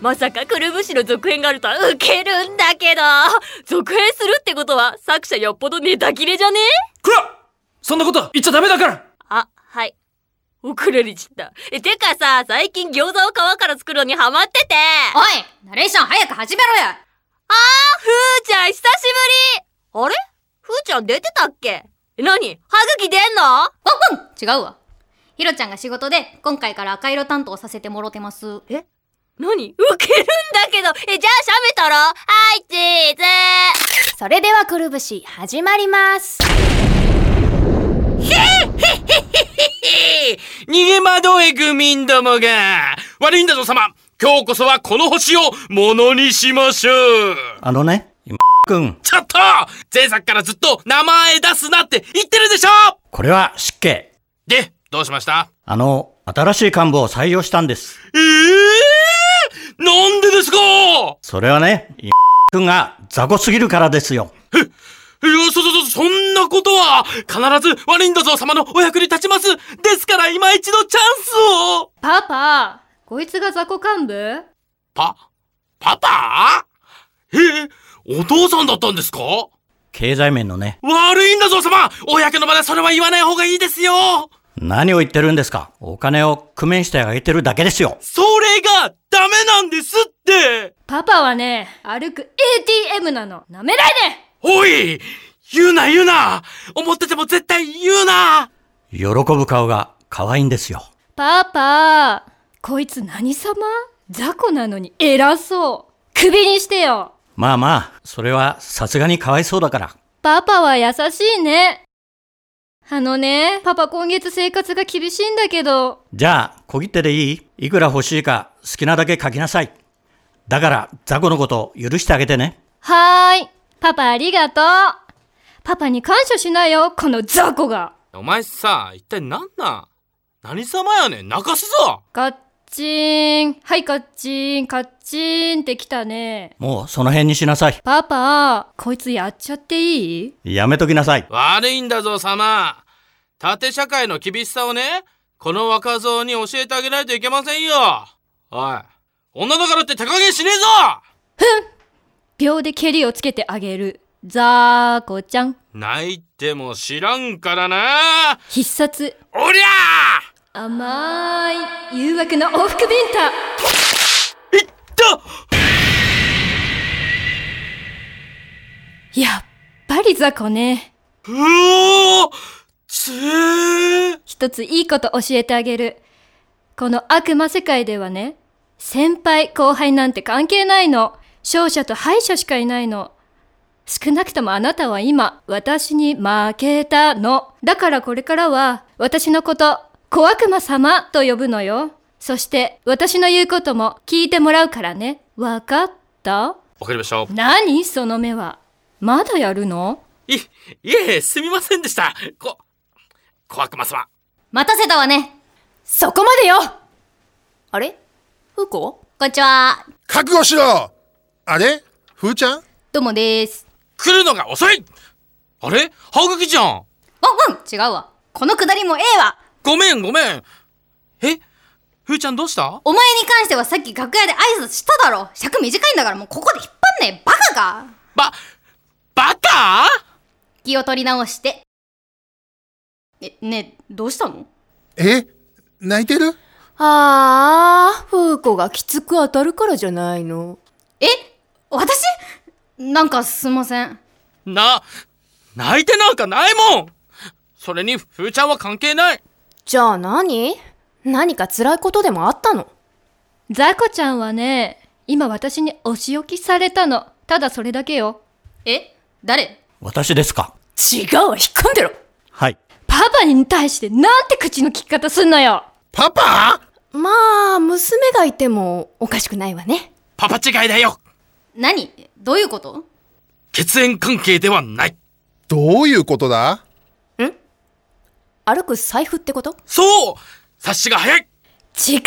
まさかくるぶしの続編があるとはウケるんだけど。続編するってことは作者よっぽどネタ切れじゃね？こらそんなこと言っちゃダメだから！あ、はい。遅れりちった。え、てかさ、最近餃子を皮から作るのにハマってて。おいナレーション早く始めろやあー、ふーちゃん久しぶり。あれ？ふーちゃん出てたっけ？え、なに歯茎出んの？うんうん違うわ。ひろちゃんが仕事で今回から赤色担当させてもろてます。えなにウケるんだけど。え、じゃあ喋めたら？はい、チーズ。それではくるぶし始まります。逃げ惑え愚民どもが。悪いんだぞ様。今日こそはこの星をものにしましょう。あのね今くんちょっと！前作からずっと名前出すなって言ってるでしょ！これは失敬。で、どうしました？あの新しい幹部を採用したんですええー、なんでですか？それはね今くんが雑魚すぎるからですよ。いや、そ、そ、そ、そんなことは、必ず悪いんだぞ様のお役に立ちます。ですから今一度チャンスを。パパこいつが雑魚幹部？パ、パパ？ええお父さんだったんですか？経済面のね。悪いんだぞ様公の場でそれは言わない方がいいですよ何を言ってるんですか？お金を工面してあげてるだけですよ。それがダメなんですって！パパはね、歩く ATM なの。舐めないで！おい！言うな言うな！思ってても絶対言うな！喜ぶ顔が可愛いんですよ。パパこいつ何様？雑魚なのに偉そう。首にしてよ。まあまあそれはさすがにかわいそうだから。パパは優しいね。あのね、パパ今月生活が厳しいんだけど、じゃあ小切手でいい？いくら欲しいか好きなだけ書きなさい。だから雑魚のこと許してあげてね。はーい。パパありがとう。パパに感謝しなよ、この雑魚が。お前さ、一体何なん？何様やねん。泣かすぞチーン。はい、カッチーン。カッチーンってきたね。もうその辺にしなさいパパ、こいつやっちゃっていい？やめときなさい悪いんだぞ様縦社会の厳しさをね、この若造に教えてあげないといけませんよおい、女だからって手加減しねえぞ秒で蹴りをつけてあげる。ザーコちゃん。泣いても知らんからな必殺。おりゃ甘い誘惑の往復ビンタいったやっぱり雑魚ね。うおー一ついいこと教えてあげる。この悪魔世界ではね、先輩、後輩なんて関係ないの。勝者と敗者しかいないの。少なくともあなたは今、私に負けたの。だからこれからは、私のこと、小悪魔様と呼ぶのよ。そして、私の言うことも聞いてもらうからね。わかった？わかりました。何？その目は。まだやるの？い、いえ、すみませんでした。こ、小悪魔様。待たせたわね。そこまでよあれ？ふうこ？こんにちは。覚悟しろあれ？ふーちゃん？どうもです。来るのが遅いあれ？歯茎じゃんワンワン違うわ。このくだりもええわ。ごめんごめん。え？ふーちゃんどうした？お前に関してはさっき楽屋で挨拶しただろ。尺短いんだからもうここで引っ張んねえ。バカかば、バカ？気を取り直して。え、ねえ、どうしたの？え？泣いてる？あー、ふうこがきつく当たるからじゃないの。え？私？なんかすんません。な、泣いてなんかないもん。それに、ふーちゃんは関係ないじゃあ何？何か辛いことでもあったの？ザコちゃんはね、今私にお仕置きされたの。ただそれだけよ。え？誰？私ですか？違うわ、引っ込んでろ。はい。パパに対してなんて口の利き方すんのよ。パパ？まあ、娘がいてもおかしくないわね。パパ違いだよ。何？どういうこと？血縁関係ではない。どういうことだ？歩く財布ってこと？そう！察しが早い！違う！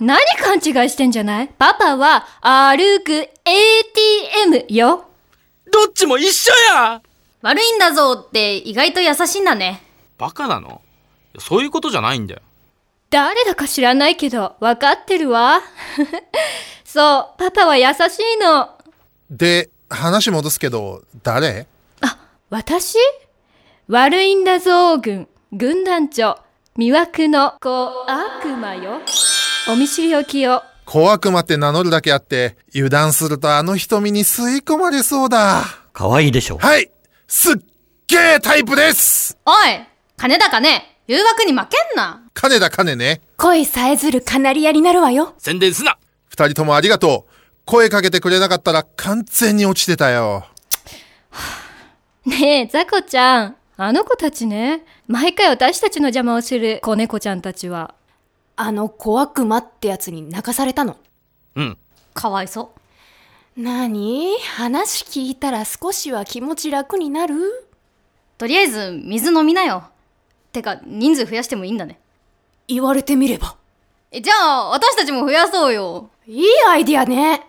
何勘違いしてんじゃない？パパは歩く ATM よ。どっちも一緒や！悪いんだぞって意外と優しいんだね。バカなの？そういうことじゃないんだよ。誰だか知らないけど、わかってるわ。そう、パパは優しいの。で、話戻すけど、誰？あ、私？悪いんだぞ軍、軍団長、魅惑の子悪魔よ。お見知りおきよ。小悪魔って名乗るだけあって、油断するとあの瞳に吸い込まれそうだ。可愛いでしょ。はいすっげータイプですおい金だかね誘惑に負けんな金だ金ね。恋さえずるカナリアになるわよ。宣伝すな二人ともありがとう。声かけてくれなかったら完全に落ちてたよ。ねえ、ザコちゃん。あの子たちね。毎回私たちの邪魔をする子猫ちゃんたちは。あの小悪魔ってやつに泣かされたの。うん。かわいそう。なに話聞いたら少しは気持ち楽になる？とりあえず水飲みなよ。てか人数増やしてもいいんだね。言われてみれば。えじゃあ私たちも増やそうよ。いいアイディアね。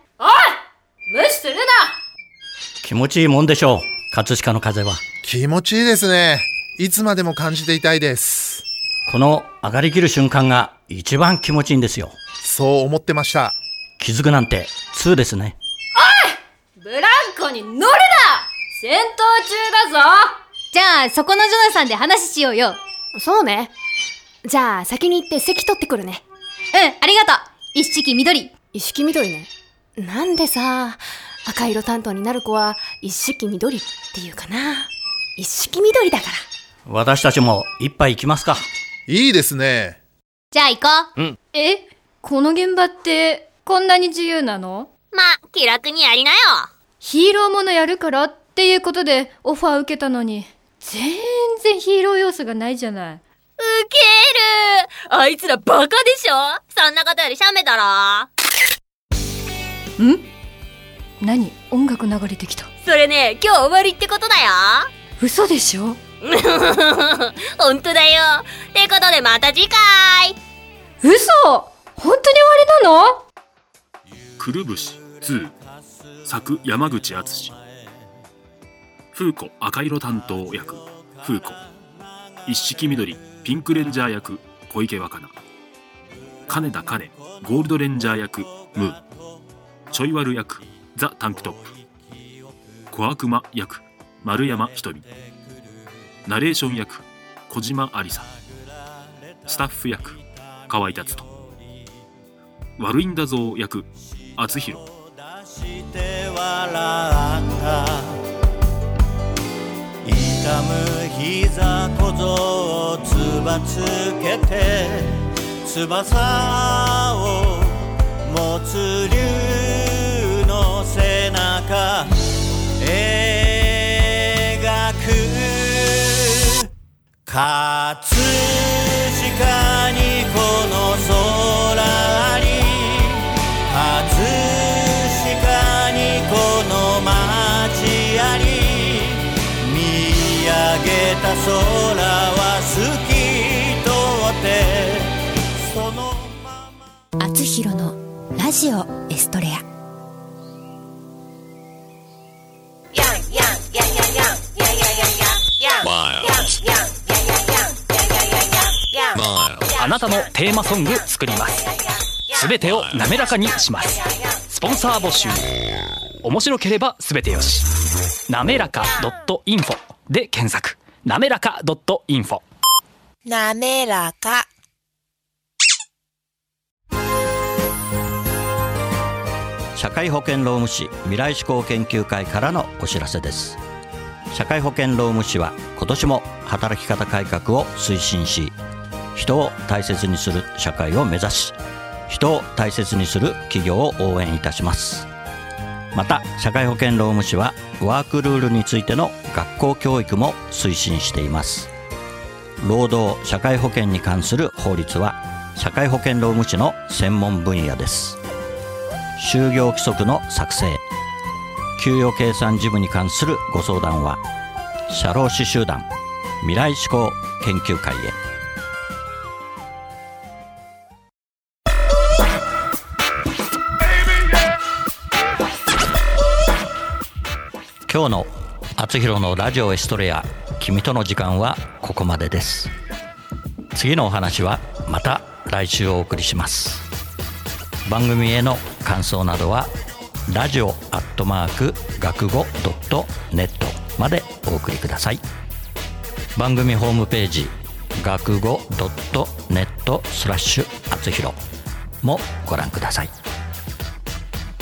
無視するな気持ちいいもんでしょう。葛飾の風は。気持ちいいですね。いつまでも感じていたいです。この上がりきる瞬間が一番気持ちいいんですよ。そう思ってました。気づくなんて2ですね。ブランコに乗るな戦闘中だぞじゃあそこのジョナサンで話しようよ。そうね。じゃあ先に行って席取ってくるね。うん、ありがとう。一式緑。一式緑ね。なんでさ、赤色担当になる子は一式緑っていうかな。一式緑だから。私たちも一杯行きますか。いいですね。じゃあ行こう。え？この現場ってこんなに自由なの？まあ、気楽にやりなよ。ヒーローものやるからっていうことでオファー受けたのに全然ヒーロー要素がないじゃない。ウケる。あいつらバカでしょ？そんなことよりシャメだろ。ん？何？音楽流れてきた。それね、今日終わりってことだよ嘘でしょ？ほんとだよ。ってことでまた次回。嘘？本当に終わりなの？くるぶし2作山口敦風子赤色担当役。風子一色緑ピンクレンジャー役。小池若菜。金田金ゴールドレンジャー役。ムー。ちょい悪役。ザ・タンクトップ。小悪魔役丸山ひとみナレーション役小島ありさ。スタッフ役河合達人。悪いんだぞ役厚弘。して笑った。かむ膝小僧をつばつけて翼を持つ竜。葛飾にこの空に葛飾にこの街あり見上げた空は透き通ってそのあつひろのラジオエストレア。あなたのテーマソング作ります。すべてを滑らかにします。スポンサー募集。面白ければすべてよし。なめらか .info で検索。なめらか .info なめらか。社会保険労務士未来志向研究会からのお知らせです。社会保険労務士は今年も働き方改革を推進し人を大切にする社会を目指し人を大切にする企業を応援いたします。また社会保険労務士はワークルールについての学校教育も推進しています。労働社会保険に関する法律は社会保険労務士の専門分野です。就業規則の作成給与計算事務に関するご相談は社労士集団未来志向研究会へ。今日の「あつひろのラジオエストレア君との時間」はここまでです。次のお話はまた来週お送りします。番組への感想などはラジオアットマーク学語ドットネットまでお送りください。番組ホームページ学語ドットネットスラッシュあつひろもご覧ください。